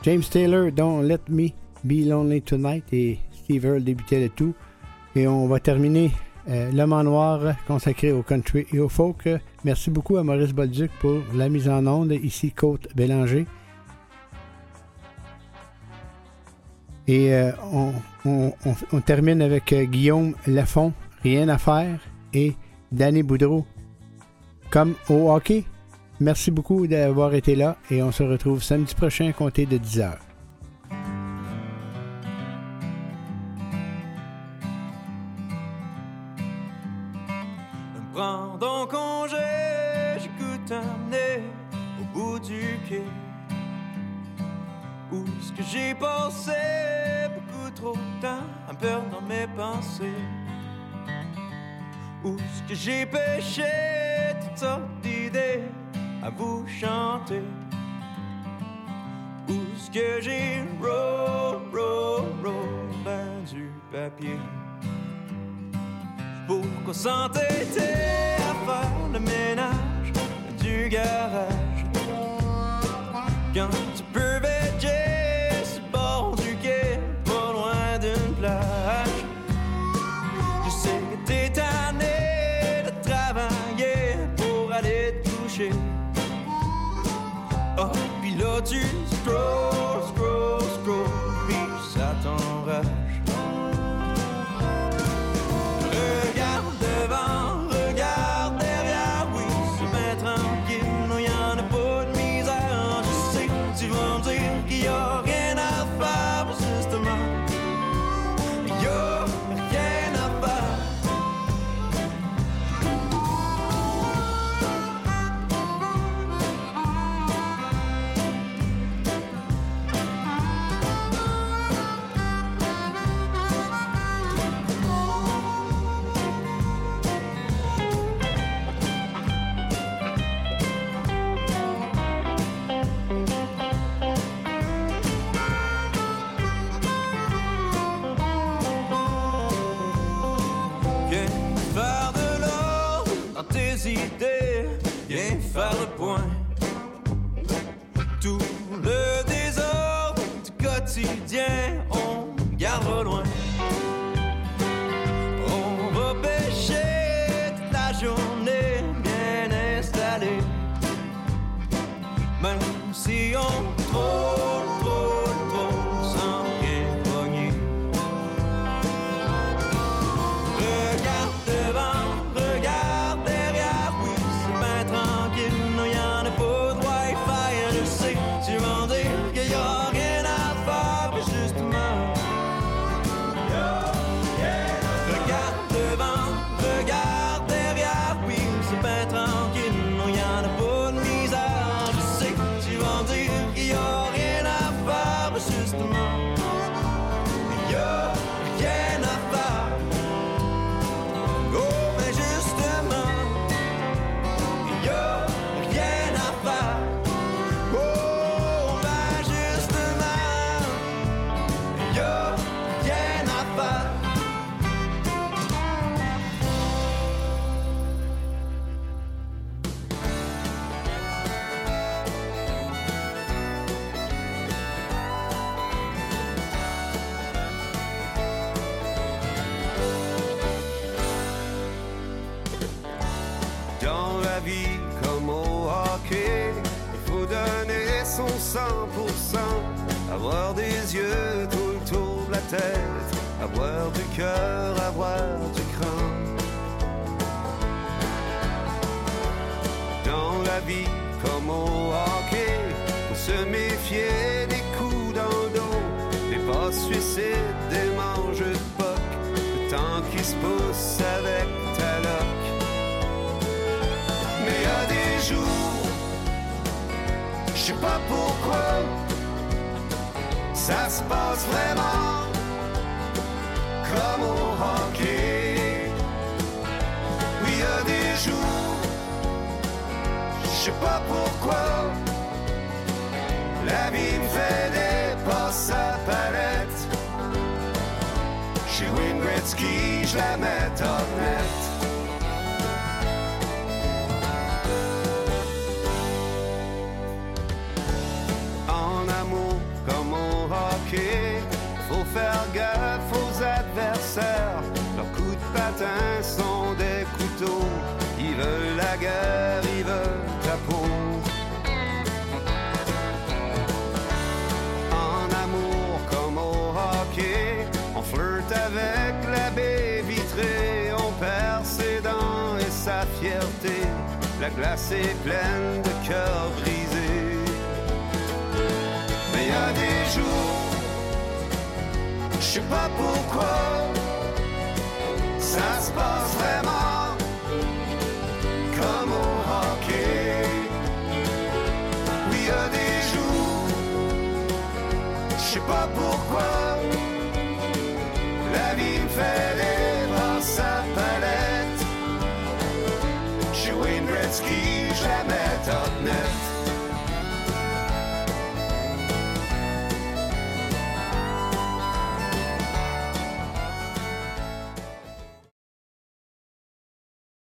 [SPEAKER 1] James Taylor, dont Let Me Be Lonely Tonight et Steve Earle débutait le tout. Et on va terminer euh, Le Manoir consacré au country et au folk. Merci beaucoup à Maurice Bolduc pour la mise en onde, ici Côte Bélanger. Et euh, on, termine avec euh, Guillaume Lafont, Rien à faire, et Danny Boudreau, comme au hockey. Merci beaucoup d'avoir été là et on se retrouve samedi prochain, compté de 10h.
[SPEAKER 13] Prends ton congé, j'écoute nez au bout du quai. Où est-ce que j'ai passé beaucoup trop de temps à perdre dans mes pensées? Où est-ce que j'ai pêché? Toutes sortes d'idées à vous chanter? Où est-ce que j'ai roll, roll, roll ben du papier? Pourquoi s'entêter à faire le ménage du garage Quand tu peux puis là faire le point. Tout le désordre du quotidien, on garde loin. On va pêcher toute la journée, bien installé. Même si on trop,
[SPEAKER 7] avoir du cœur, avoir du cran. Dans la vie comme au hockey, faut se méfier des coups dans dos, des pas suicides, des manches de poc, le temps qui se pousse avec ta loque. Mais à des jours, je sais pas pourquoi, ça se passe vraiment comme au hockey. Oui, à des jours, je sais pas pourquoi, la vie me fait des passes à palette. Chez Wayne je la mets en net. La glace est pleine de cœurs brisés. Mais y a des jours, je sais pas pourquoi, ça se passe vraiment comme au hockey. Oui, y a des jours, je sais pas pourquoi. Darkness.